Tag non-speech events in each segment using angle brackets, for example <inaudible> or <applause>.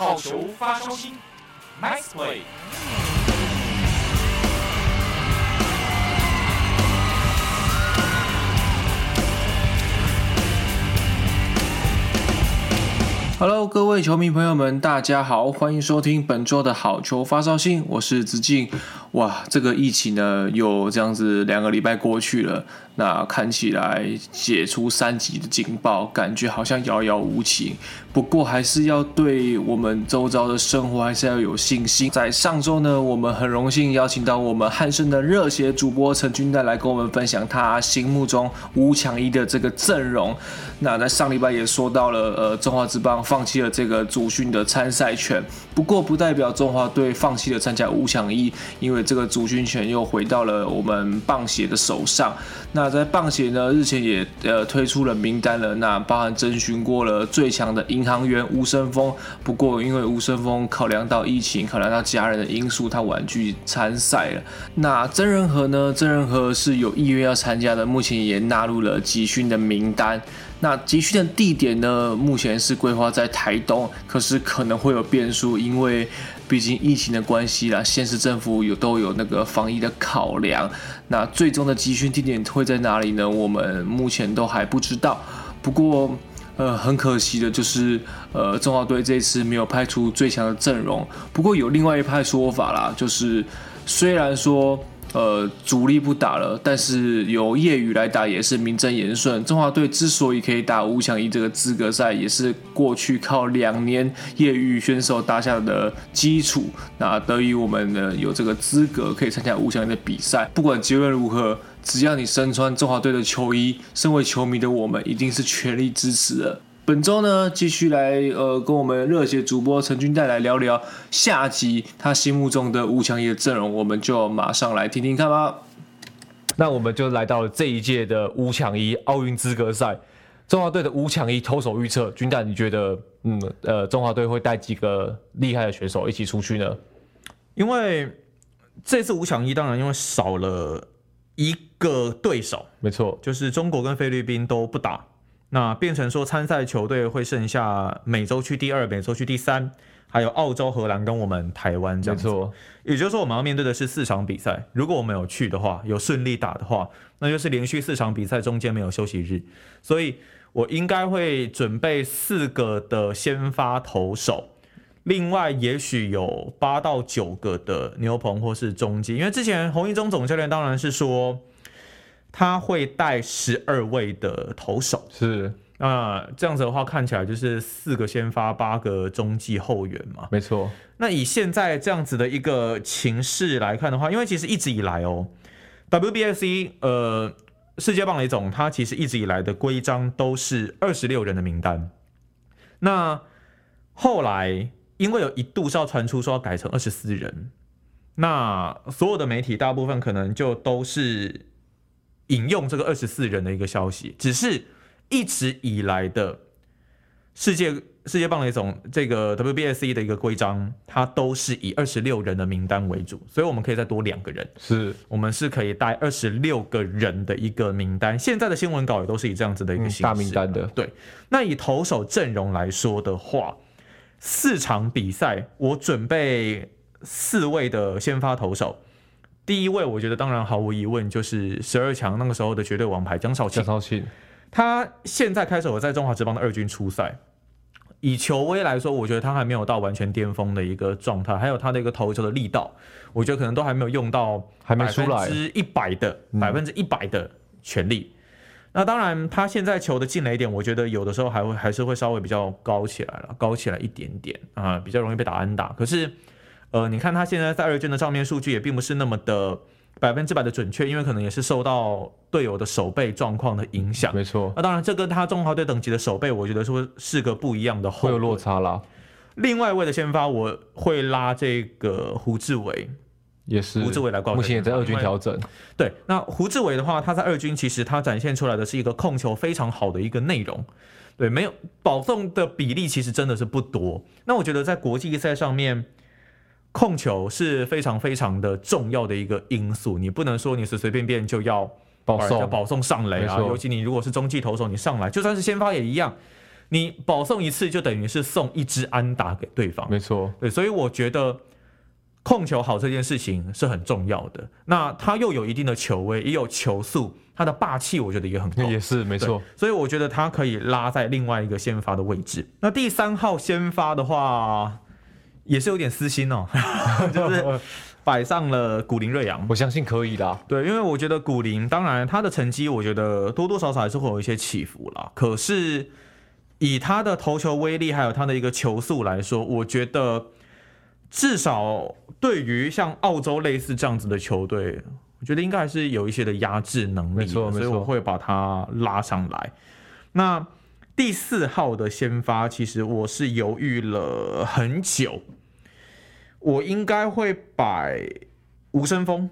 好球发烧星，Nice play。Hello，各位球迷朋友们，大家好，欢迎收听本周的好球发烧星，我是子敬。哇，这个疫情呢，又这样子两个礼拜过去了。那看起来解除三级的警报，感觉好像遥遥无期。不过还是要对我们周遭的生活还是要有信心。在上周呢，我们很荣幸邀请到我们汉森的热血主播陈军代来跟我们分享他心目中五抢一的这个阵容。那在上礼拜也说到了，呃，中华之棒放弃了这个主训的参赛权。不过不代表中华队放弃了参加五强一，因为这个主训权又回到了我们棒协的手上。那在棒协呢，日前也呃推出了名单了，那包含征询过了最强的银行员吴升峰，不过因为吴升峰考量到疫情，考量到家人的因素，他婉拒参赛了。那曾仁和呢？曾仁和是有意愿要参加的，目前也纳入了集训的名单。那集训的地点呢？目前是规划在台东，可是可能会有变数，因为毕竟疫情的关系啦，县市政府有都有那个防疫的考量。那最终的集训地点会在哪里呢？我们目前都还不知道。不过，呃，很可惜的就是，呃，中华队这次没有派出最强的阵容。不过有另外一派说法啦，就是虽然说。呃，主力不打了，但是由业余来打也是名正言顺。中华队之所以可以打五强一这个资格赛，也是过去靠两年业余选手打下的基础。那得以我们呢有这个资格可以参加五强一的比赛。不管结论如何，只要你身穿中华队的球衣，身为球迷的我们一定是全力支持的。本周呢，继续来呃，跟我们热血主播陈军带来聊聊下集他心目中的五强一的阵容，我们就马上来听听看吧。那我们就来到了这一届的五强一奥运资格赛，中华队的五强一投手预测，军代你觉得，嗯呃，中华队会带几个厉害的选手一起出去呢？因为这次五抢一当然因为少了一个对手，没错，就是中国跟菲律宾都不打。那变成说参赛球队会剩下美洲区第二、美洲区第三，还有澳洲、荷兰跟我们台湾这样子。没错，也就是说我们要面对的是四场比赛。如果我们有去的话，有顺利打的话，那就是连续四场比赛中间没有休息日。所以我应该会准备四个的先发投手，另外也许有八到九个的牛棚或是中继，因为之前洪一中总教练当然是说。他会带十二位的投手，是那，这样子的话看起来就是四个先发，八个中继后援嘛。没错。那以现在这样子的一个情势来看的话，因为其实一直以来哦，WBSC 呃世界棒垒总他其实一直以来的规章都是二十六人的名单。那后来因为有一度是要传出说要改成二十四人，那所有的媒体大部分可能就都是。引用这个二十四人的一个消息，只是一直以来的世界世界棒垒总这个 WBSC 的一个规章，它都是以二十六人的名单为主，所以我们可以再多两个人，是我们是可以带二十六个人的一个名单。现在的新闻稿也都是以这样子的一个形式、嗯、大名单的。对，那以投手阵容来说的话，四场比赛我准备四位的先发投手。第一位，我觉得当然毫无疑问就是十二强那个时候的绝对王牌江少庆。江少庆，他现在开始我在中华职棒的二军出赛，以球威来说，我觉得他还没有到完全巅峰的一个状态，还有他的一个投球的力道，我觉得可能都还没有用到还没出来百分之一百的百分之一百的全力。那当然，他现在球的进垒点，我觉得有的时候还会还是会稍微比较高起来了，高起来一点点啊，比较容易被打安打。可是。呃，你看他现在在二军的账面数据也并不是那么的百分之百的准确，因为可能也是受到队友的守备状况的影响。没错，那当然这跟他中华队等级的守备，我觉得说是个不一样的，会有落差啦。另外一位的先发，我会拉这个胡志伟，也是胡志伟来挂，目前也在二军调整。对，那胡志伟的话，他在二军其实他展现出来的是一个控球非常好的一个内容，对，没有保送的比例其实真的是不多。那我觉得在国际赛上面。控球是非常非常的重要的一个因素，你不能说你随随便便就要保送保送上垒啊，尤其你如果是中继投手，你上来就算是先发也一样，你保送一次就等于是送一支安打给对方。没错，对，所以我觉得控球好这件事情是很重要的。那他又有一定的球威，也有球速，他的霸气我觉得也很高。也是没错，所以我觉得他可以拉在另外一个先发的位置。那第三号先发的话，也是有点私心哦，<laughs> 就是。摆上了古林瑞阳，我相信可以的。对，因为我觉得古林，当然他的成绩，我觉得多多少少还是会有一些起伏啦。可是以他的投球威力，还有他的一个球速来说，我觉得至少对于像澳洲类似这样子的球队，我觉得应该还是有一些的压制能力。没错，所以我会把他拉上来。那第四号的先发，其实我是犹豫了很久。我应该会摆吴声峰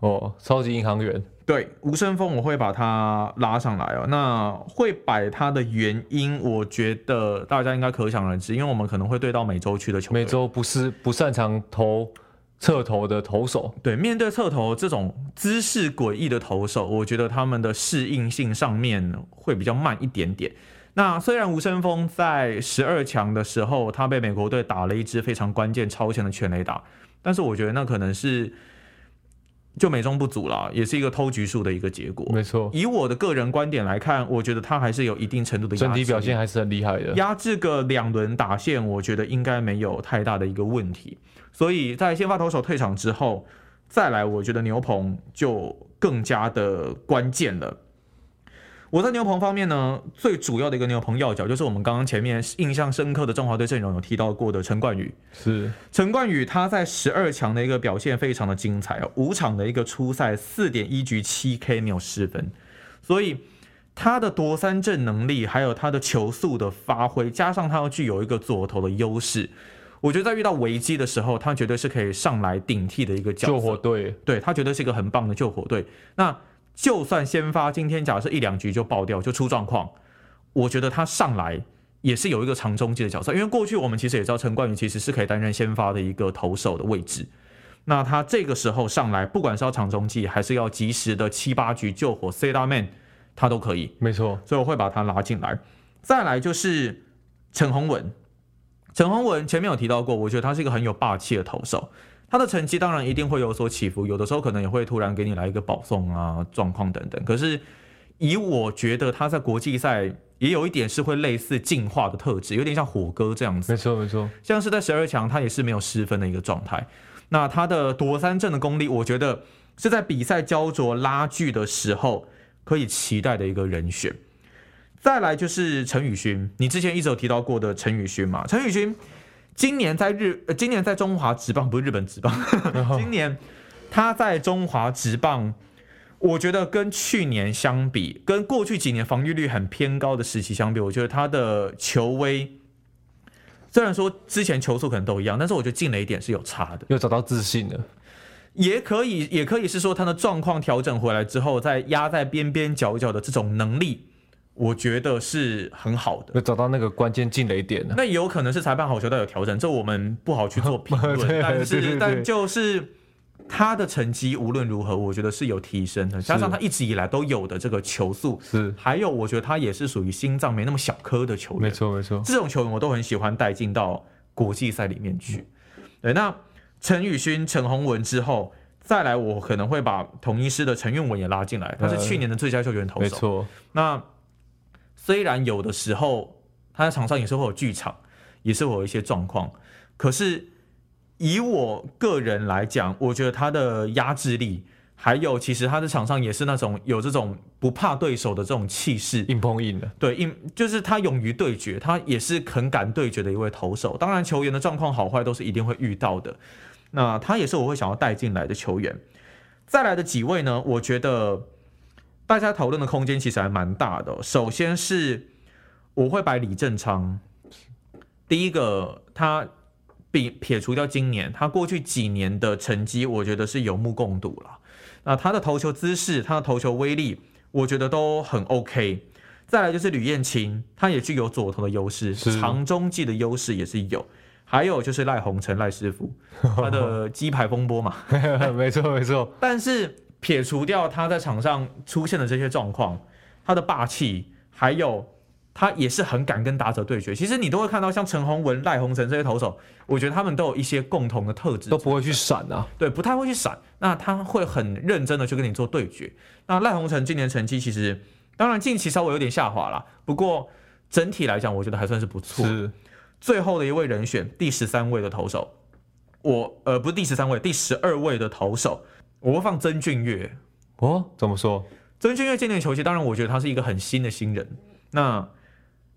哦，超级银行员。对，吴声峰我会把他拉上来哦。那会摆他的原因，我觉得大家应该可想而知，因为我们可能会对到美洲区的球队，美洲不是不擅长投侧投的投手。对，面对侧投这种姿势诡异的投手，我觉得他们的适应性上面会比较慢一点点。那虽然吴升峰在十二强的时候，他被美国队打了一支非常关键超前的全垒打，但是我觉得那可能是就美中不足了，也是一个偷局数的一个结果。没错，以我的个人观点来看，我觉得他还是有一定程度的压制，整体表现还是很厉害的。压制个两轮打线，我觉得应该没有太大的一个问题。所以在先发投手退场之后，再来，我觉得牛棚就更加的关键了。我在牛棚方面呢，最主要的一个牛棚要角就是我们刚刚前面印象深刻的中华队阵容有提到过的陈冠宇。是陈冠宇，他在十二强的一个表现非常的精彩哦，五场的一个初赛四点一局七 K 没有失分，所以他的夺三振能力还有他的球速的发挥，加上他要具有一个左投的优势，我觉得在遇到危机的时候，他绝对是可以上来顶替的一个角色。救火队，对，他绝对是一个很棒的救火队。那就算先发今天假设一两局就爆掉就出状况，我觉得他上来也是有一个长中继的角色，因为过去我们其实也知道陈冠宇其实是可以担任先发的一个投手的位置。那他这个时候上来，不管是要长中继还是要及时的七八局救火 C 大 man，他都可以。没错，所以我会把他拉进来。再来就是陈宏文，陈宏文前面有提到过，我觉得他是一个很有霸气的投手。他的成绩当然一定会有所起伏，有的时候可能也会突然给你来一个保送啊，状况等等。可是以我觉得他在国际赛也有一点是会类似进化的特质，有点像火哥这样子。没错没错，像是在十二强他也是没有失分的一个状态。那他的夺三振的功力，我觉得是在比赛焦灼拉锯的时候可以期待的一个人选。再来就是陈宇勋，你之前一直有提到过的陈宇勋嘛？陈宇勋。今年在日，呃，今年在中华职棒不是日本职棒，<laughs> 今年他在中华职棒，我觉得跟去年相比，跟过去几年防御率很偏高的时期相比，我觉得他的球威，虽然说之前球速可能都一样，但是我觉得进了一点是有差的，又找到自信了，也可以，也可以是说他的状况调整回来之后，再压在边边角角的这种能力。我觉得是很好的，就找到那个关键进雷点了。那也有可能是裁判好球带有调整，这我们不好去做评论。<laughs> 但是，但就是他的成绩无论如何，我觉得是有提升的。加上他一直以来都有的这个球速，是还有我觉得他也是属于心脏没那么小颗的球员。没错没错，这种球员我都很喜欢带进到国际赛里面去。对，那陈宇勋、陈宏文之后再来，我可能会把同一师的陈韵文也拉进来，他是去年的最佳球员投手。没错，那。虽然有的时候他在场上也是会有剧场，也是会有一些状况，可是以我个人来讲，我觉得他的压制力，还有其实他在场上也是那种有这种不怕对手的这种气势，硬碰硬的。对，硬就是他勇于对决，他也是很敢对决的一位投手。当然，球员的状况好坏都是一定会遇到的。那他也是我会想要带进来的球员。再来的几位呢，我觉得。大家讨论的空间其实还蛮大的。首先是我会摆李正昌，第一个他比撇除掉今年，他过去几年的成绩，我觉得是有目共睹了。那他的投球姿势，他的投球威力，我觉得都很 OK。再来就是吕燕青，他也具有左投的优势，长中继的优势也是有。还有就是赖鸿成赖师傅，他的 <laughs> 鸡排风波嘛，<laughs> 没错没错。但是。撇除掉他在场上出现的这些状况，他的霸气，还有他也是很敢跟打者对决。其实你都会看到像陈鸿文、赖鸿成这些投手，我觉得他们都有一些共同的特质，都不会去闪啊，对，不太会去闪。那他会很认真的去跟你做对决。那赖鸿成今年成绩其实，当然近期稍微有点下滑了，不过整体来讲，我觉得还算是不错。是最后的一位人选，第十三位的投手，我呃不是第十三位，第十二位的投手，我会放曾俊岳。哦，怎么说？曾俊岳今年球季，当然我觉得他是一个很新的新人。那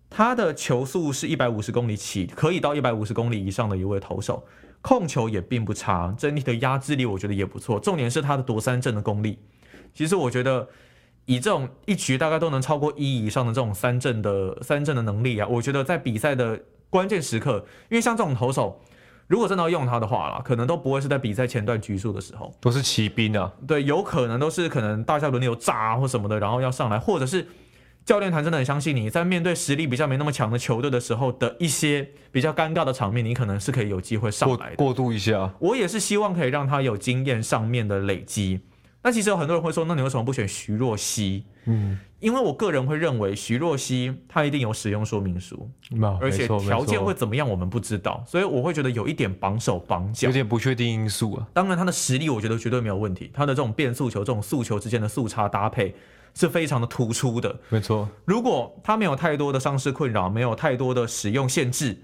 他的球速是一百五十公里起，可以到一百五十公里以上的一位投手，控球也并不差，整体的压制力我觉得也不错。重点是他的夺三振的功力。其实我觉得以这种一局大概都能超过一以上的这种三振的三振的能力啊，我觉得在比赛的关键时刻，因为像这种投手，如果真的要用他的话啦，可能都不会是在比赛前段局数的时候，都是骑兵啊。对，有可能都是可能大家轮流炸啊或什么的，然后要上来，或者是。教练团真的很相信你，在面对实力比较没那么强的球队的时候的一些比较尴尬的场面，你可能是可以有机会上来过渡一下。我也是希望可以让他有经验上面的累积。那其实有很多人会说，那你为什么不选徐若曦？嗯，因为我个人会认为徐若曦她一定有使用说明书，而且条件会怎么样我们不知道，所以我会觉得有一点绑手绑脚，有点不确定因素啊。当然她的实力我觉得绝对没有问题，她的这种变速球、这种速球之间的速差搭配。是非常的突出的，没错。如果他没有太多的伤势困扰，没有太多的使用限制，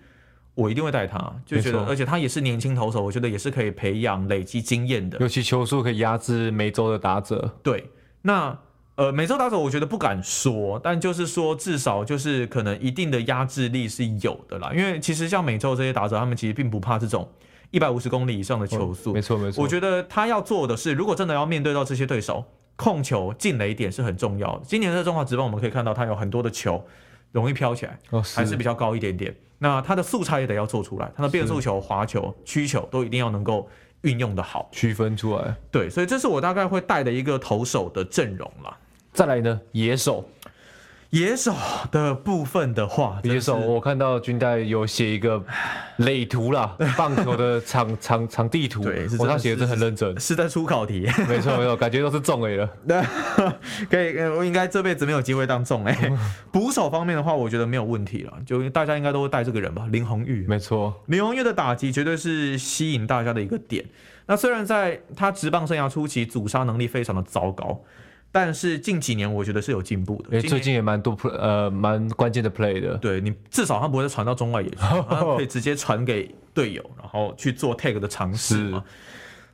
我一定会带他。就觉得，而且他也是年轻投手，我觉得也是可以培养、累积经验的。尤其球速可以压制每周的打者。对，那呃，每周打者我觉得不敢说，但就是说至少就是可能一定的压制力是有的啦。因为其实像美洲这些打者，他们其实并不怕这种一百五十公里以上的球速。没错没错。我觉得他要做的是，如果真的要面对到这些对手。控球进雷点是很重要的。今年的中华职棒，我们可以看到他有很多的球容易飘起来，还是比较高一点点。那它的速差也得要做出来，它的变速球、滑球、曲球都一定要能够运用的好，区分出来。对，所以这是我大概会带的一个投手的阵容了。再来呢，野手。野手的部分的话，野手我看到军代有写一个垒图啦，<laughs> 棒球的场 <laughs> 场场地图，对，是他写的是很认真，是，在出考题，<laughs> 没错没错，感觉都是中 A 了，对，可以，我应该这辈子没有机会当中 A。捕手方面的话，我觉得没有问题了，就大家应该都会带这个人吧，林泓玉，没错，林泓玉的打击绝对是吸引大家的一个点。那虽然在他职棒生涯初期阻杀能力非常的糟糕。但是近几年我觉得是有进步的，最近也蛮多 play 呃蛮关键的 play 的。对，你至少他不会再传到中外野去，<laughs> 他可以直接传给队友，然后去做 tag 的尝试嘛。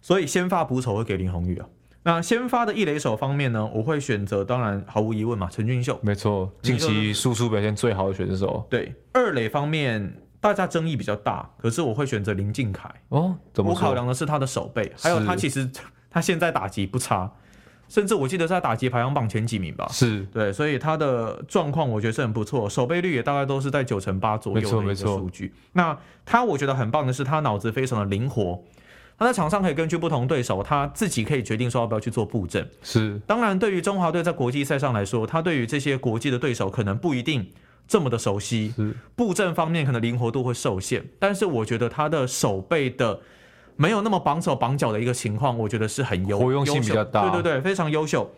所以先发捕手会给林泓宇啊。那先发的一垒手方面呢，我会选择，当然毫无疑问嘛，陈俊秀。没错，近期输出表现最好的选手。对，二垒方面大家争议比较大，可是我会选择林敬凯。哦，怎么？我考量的是他的手背，还有他其实他现在打击不差。甚至我记得是在打击排行榜前几名吧，是对，所以他的状况我觉得是很不错，守备率也大概都是在九成八左右的一个数据。那他我觉得很棒的是，他脑子非常的灵活，他在场上可以根据不同对手，他自己可以决定说要不要去做布阵。是，当然对于中华队在国际赛上来说，他对于这些国际的对手可能不一定这么的熟悉，是布阵方面可能灵活度会受限，但是我觉得他的守备的。没有那么绑手绑脚的一个情况，我觉得是很优，活用性比较大，对对对，非常优秀。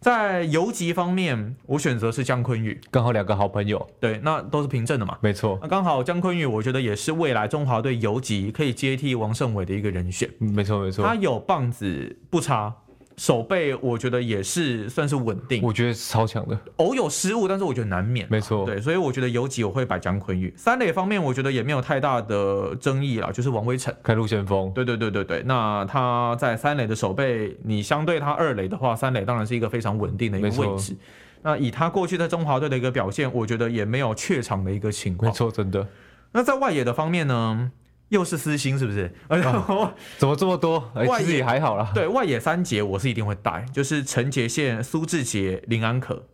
在游击方面，我选择是姜坤宇，刚好两个好朋友，对，那都是凭证的嘛，没错。那刚好姜坤宇，我觉得也是未来中华队游击可以接替王胜伟的一个人选，没错没错。他有棒子不差。守备我觉得也是算是稳定，我觉得超强的，偶有失误，但是我觉得难免，没错，对，所以我觉得游击我会摆江坤玉。三垒方面我觉得也没有太大的争议啦，就是王威晨开路先锋，对对对对对，那他在三垒的守备，你相对他二垒的话，三垒当然是一个非常稳定的一个位置。那以他过去在中华队的一个表现，我觉得也没有怯场的一个情况，没错，真的。那在外野的方面呢？又是私心是不是？啊、怎么这么多？哎、欸，其实也还好啦。对，外野三杰我是一定会带，就是陈杰宪、苏志杰、林安可。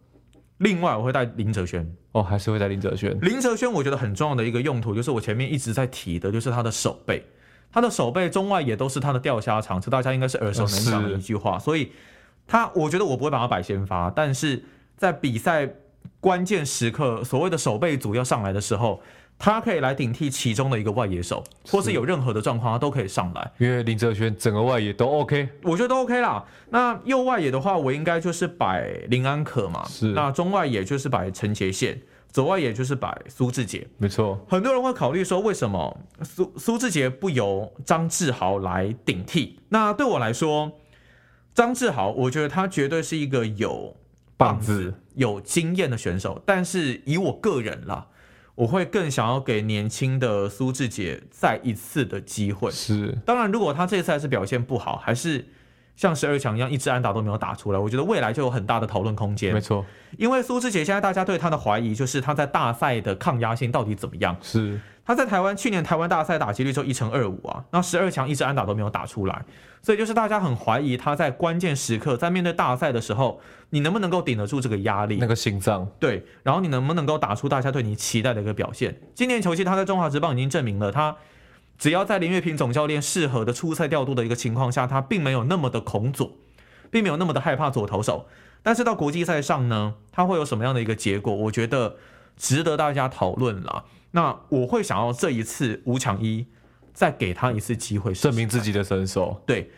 另外我会带林哲轩。哦，还是会带林哲轩。林哲轩我觉得很重要的一个用途，就是我前面一直在提的，就是他的手背。他的手背中外野都是他的钓虾场，这大家应该是耳熟能详的一句话。所以他，我觉得我不会把他摆先发，但是在比赛关键时刻，所谓的守备组要上来的时候。他可以来顶替其中的一个外野手，或是有任何的状况，他都可以上来。因为林哲轩整个外野都 OK，我觉得都 OK 啦。那右外野的话，我应该就是摆林安可嘛。是。那中外野就是摆陈杰宪，左外野就是摆苏志杰，没错。很多人会考虑说，为什么苏苏志杰不由张志豪来顶替？那对我来说，张志豪，我觉得他绝对是一个有棒子、有经验的选手。但是以我个人啦，我会更想要给年轻的苏志杰再一次的机会。是，当然，如果他这次还是表现不好，还是。像十二强一样，一支安打都没有打出来，我觉得未来就有很大的讨论空间。没错，因为苏志杰现在大家对他的怀疑就是他在大赛的抗压性到底怎么样？是他在台湾去年台湾大赛打击率就一成二五啊，那十二强一支安打都没有打出来，所以就是大家很怀疑他在关键时刻，在面对大赛的时候，你能不能够顶得住这个压力？那个心脏对，然后你能不能够打出大家对你期待的一个表现？今年球季他在中华职棒已经证明了他。只要在林月平总教练适合的出赛调度的一个情况下，他并没有那么的恐左，并没有那么的害怕左投手。但是到国际赛上呢，他会有什么样的一个结果？我觉得值得大家讨论了。那我会想要这一次吴强一再给他一次机会试试，证明自己的身手。对。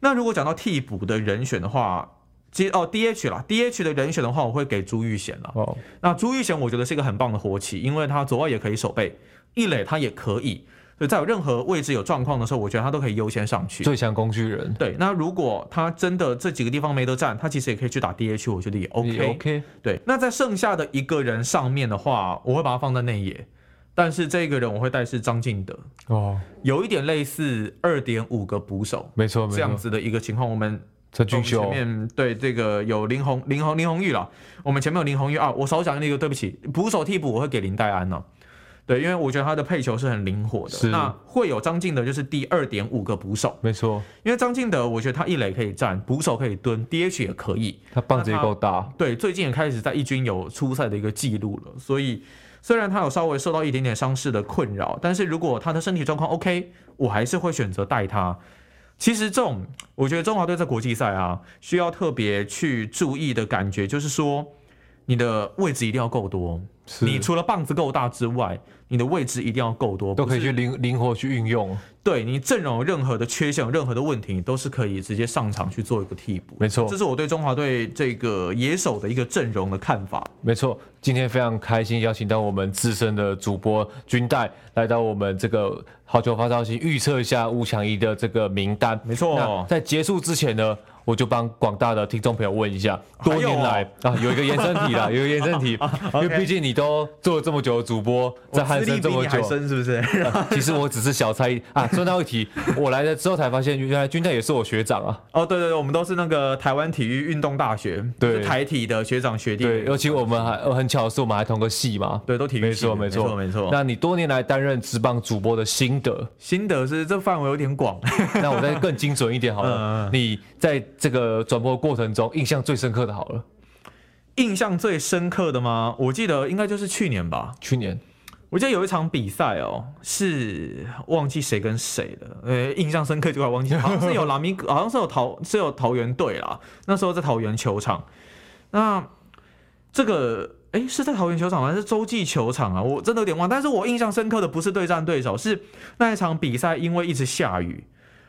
那如果讲到替补的人选的话，其实哦 DH 啦，DH 的人选的话，我会给朱玉贤了。哦。那朱玉贤我觉得是一个很棒的活棋，因为他左外也可以守备，一垒他也可以。所以在有任何位置有状况的时候，我觉得他都可以优先上去。最强工具人。对，那如果他真的这几个地方没得站，他其实也可以去打 DH，我觉得也 OK。OK。对，那在剩下的一个人上面的话，我会把他放在内野，但是这个人我会带是张敬德。哦，有一点类似二点五个捕手，没错，这样子的一个情况。我们陈俊秀前面对这个有林红林红林红玉了，我们前面有林红玉啊，我少讲那个，对不起，捕手替补我会给林黛安呢。对，因为我觉得他的配球是很灵活的。那会有张敬德，就是第二点五个捕手。没错，因为张敬德，我觉得他一垒可以站，捕手可以蹲，DH 也可以。他棒子也够大。对，最近也开始在一军有出赛的一个记录了。所以虽然他有稍微受到一点点伤势的困扰，但是如果他的身体状况 OK，我还是会选择带他。其实这种，我觉得中华队在国际赛啊，需要特别去注意的感觉，就是说你的位置一定要够多。你除了棒子够大之外，你的位置一定要够多，都可以去灵灵活去运用。对，你阵容有任何的缺陷、有任何的问题，你都是可以直接上场去做一个替补。没错，这是我对中华队这个野手的一个阵容的看法。没错，今天非常开心邀请到我们资深的主播军代来到我们这个好球发烧星，预测一下吴强一的这个名单。没错，在结束之前呢，我就帮广大的听众朋友问一下，多年来啊，有一个延伸题啦，<laughs> 有一个延伸题，因为毕竟你都做了这么久的主播，在汉森这么久，是不是？其实我只是小猜啊。说到一题，我来了之后才发现，原来军代也是我学长啊。哦，对对对，我们都是那个台湾体育运动大学，对，台体的学长学弟。对，尤其我们还很巧的是，我们还同个系嘛。对，都体育系。没错，没错，没错。那你多年来担任职棒主播的心得？心得是这范围有点广。那我再更精准一点好了。你在这个转播过程中印象最深刻的好了，印象最深刻的吗？我记得应该就是去年吧。去年，我记得有一场比赛哦，是忘记谁跟谁了，呃，印象深刻就快忘记，<laughs> 好像是有拉米，好像是有桃，是有桃园队啦。那时候在桃园球场，那这个哎是在桃园球场还是洲际球场啊？我真的有点忘。但是我印象深刻的不是对战对手，是那一场比赛，因为一直下雨，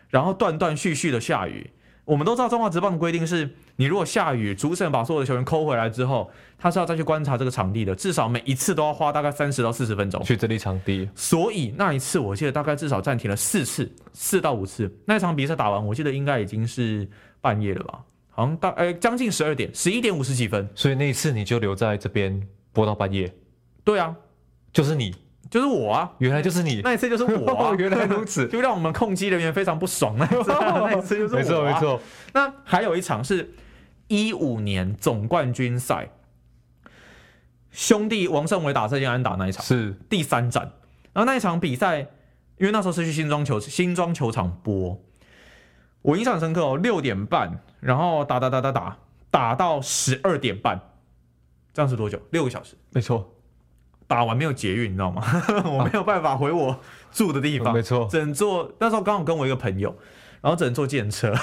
然后断断续续的下雨。我们都知道中华职棒的规定是，你如果下雨，主审把所有的球员抠回来之后，他是要再去观察这个场地的，至少每一次都要花大概三十到四十分钟去整理场地。所以那一次我记得大概至少暂停了四次，四到五次。那场比赛打完，我记得应该已经是半夜了吧？好像大呃将近十二点，十一点五十几分。所以那一次你就留在这边播到半夜？对啊，就是你。就是我啊，原来就是你，那一次就是我啊，<laughs> 原来如此，就让我们控机人员非常不爽。那一次，那一次就是我啊，没错没错。那还有一场是一五年总冠军赛，兄弟王胜伟打这件安打那一场是。第三战，然后那一场比赛，因为那时候是去新庄球新庄球场播，我印象深刻哦，六点半，然后打打打打打打到十二点半，这样是多久？六个小时，没错。打完没有捷运，你知道吗？<laughs> 我没有办法回我住的地方，啊、没错。只能坐那时候刚好跟我一个朋友，然后只能坐电车。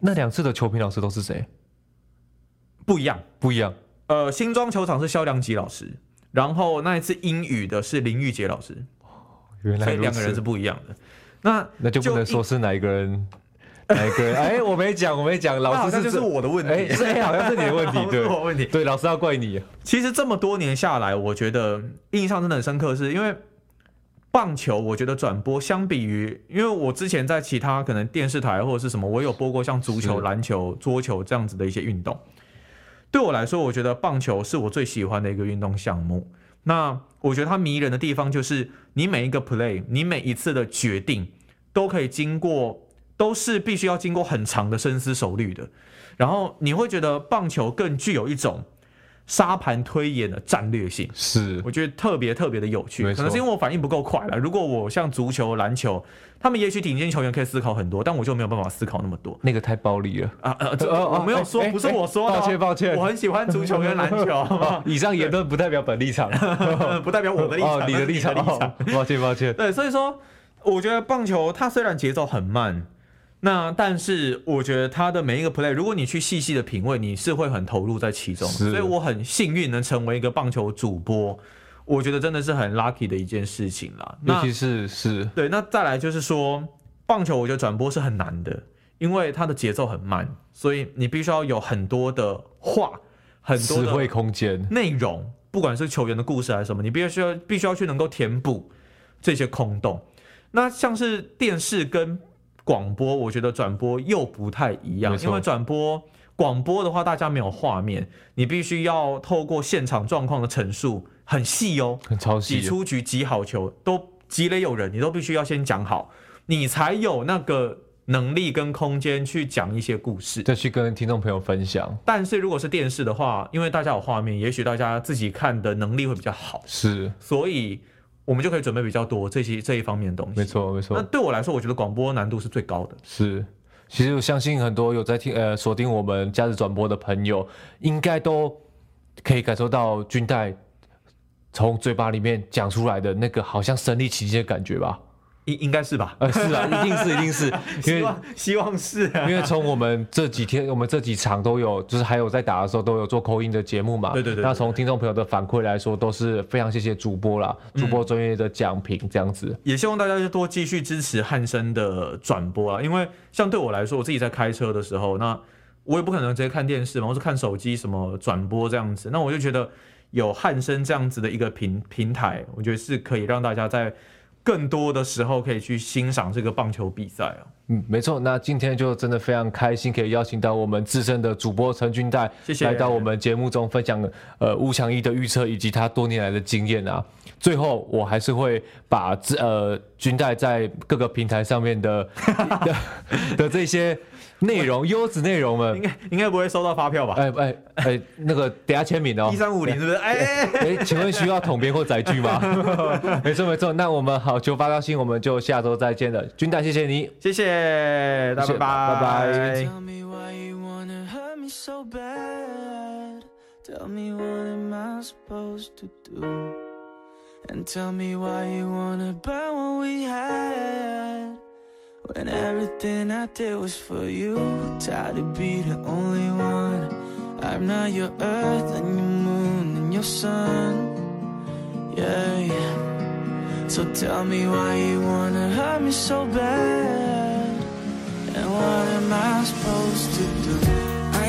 那两次的球评老师都是谁？不一样，不一样。呃，新庄球场是萧良吉老师，然后那一次英语的是林玉杰老师。原来两个人是不一样的。那那就不能说是哪一个人 <laughs> 哎，对，哎，我没讲，我没讲，老师这就是我的问题，哎，是哎，好像是你的问题，<laughs> 对，我问题，对，老师要怪你。其实这么多年下来，我觉得印象真的很深刻，是因为棒球，我觉得转播相比于，因为我之前在其他可能电视台或者是什么，我有播过像足球、篮球、桌球这样子的一些运动。对我来说，我觉得棒球是我最喜欢的一个运动项目。那我觉得它迷人的地方就是，你每一个 play，你每一次的决定，都可以经过，都是必须要经过很长的深思熟虑的。然后你会觉得棒球更具有一种。沙盘推演的战略性是，我觉得特别特别的有趣，可能是因为我反应不够快了。如果我像足球、篮球，他们也许顶尖球员可以思考很多，但我就没有办法思考那么多。那个太暴力了啊！呃，我没有说，不是我说的。抱歉，抱歉，我很喜欢足球跟篮球。<laughs> 以上言论不代表本立场，<laughs> 不代表我的立场，<laughs> 你的立场。抱歉，抱歉。对，所以说，我觉得棒球它虽然节奏很慢。那但是我觉得他的每一个 play，如果你去细细的品味，你是会很投入在其中。所以我很幸运能成为一个棒球主播，我觉得真的是很 lucky 的一件事情啦。尤其是是对，那再来就是说，棒球我觉得转播是很难的，因为它的节奏很慢，所以你必须要有很多的话，很多的词汇空间内容，不管是球员的故事还是什么，你必须要必须要去能够填补这些空洞。那像是电视跟广播我觉得转播又不太一样，因为转播广播的话，大家没有画面，你必须要透过现场状况的陈述，很细哦，很超细，几出局几好球都积累有人，你都必须要先讲好，你才有那个能力跟空间去讲一些故事，再去跟听众朋友分享。但是如果是电视的话，因为大家有画面，也许大家自己看的能力会比较好，是，所以。我们就可以准备比较多这些这一方面的东西。没错，没错。那对我来说，我觉得广播难度是最高的。是，其实我相信很多有在听呃锁定我们假日转播的朋友，应该都可以感受到军代从嘴巴里面讲出来的那个好像身临其境的感觉吧。应应该是吧？呃，是啊，一定是，一定是，<laughs> 因为希望希望是、啊，因为从我们这几天，我们这几场都有，就是还有在打的时候都有做 call in 的节目嘛。对对对，对。那从听众朋友的反馈来说，都是非常谢谢主播啦，主播专业的讲评这样子、嗯。也希望大家就多继续支持汉声的转播啊，因为像对我来说，我自己在开车的时候，那我也不可能直接看电视嘛，或是看手机什么转播这样子，那我就觉得有汉声这样子的一个平平台，我觉得是可以让大家在。更多的时候可以去欣赏这个棒球比赛啊，嗯，没错。那今天就真的非常开心，可以邀请到我们资深的主播陈君代，谢谢，来到我们节目中分享呃吴强一的预测以及他多年来的经验啊。最后，我还是会把呃军代在各个平台上面的 <laughs> 的的这些。内容优质内容们，应该应该不会收到发票吧？哎哎哎，那个等下签名哦。一三五零是不是？哎哎，请问需要统编或载具吗？<laughs> 没错没错，那我们好球发烧星，我们就下周再见了。军大，谢谢你，谢谢，拜拜拜拜。When everything I did was for you, tired to be the only one. I'm not your earth and your moon and your sun. Yeah, yeah. So tell me why you wanna hurt me so bad. And what am I supposed to do?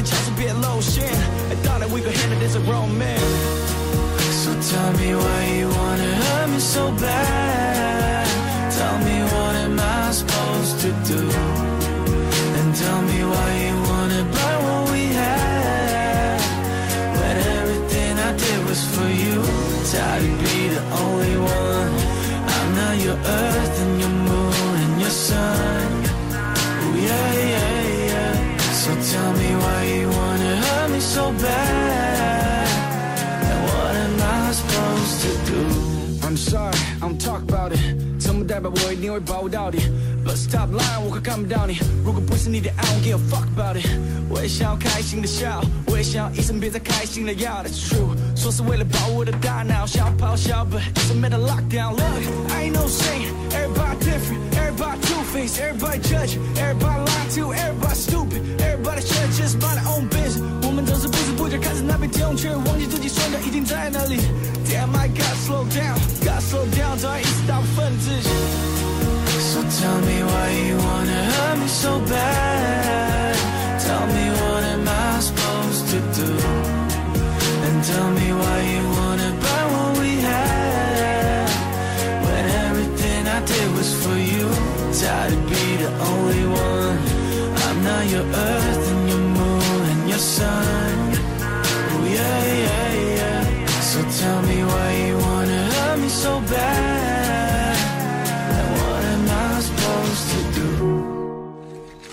feeling just a bit low shit. I thought that we could handle this a man So tell me why you wanna hurt me so bad. Tell me what am I supposed to do? And tell me why you wanna burn what we had. When everything I did was for you. Tired 我一定会把握到底？But stop lying，我可看不到你。如果不是你的爱，I don't give a fuck about it。我也想要开心的笑，我也想要一生别再开心的药。That's true，说是为了保护我的大脑，想要咆哮，but it's a mental lockdown。Look，I ain't no saint，everybody different，everybody two face，everybody judge，everybody lie to，everybody stupid，everybody should just mind their own business。 着看着那杯酒，却忘记自己双脚已经在哪里。Damn, my God, slow down, God, slow down，早已意识到愤自己。So tell me why you wanna hurt me so bad. Tell me what am I supposed to do? And tell me why you wanna burn what we had. When everything I did was for you. Tired of be the only one. I'm not your earth and your moon and your sun.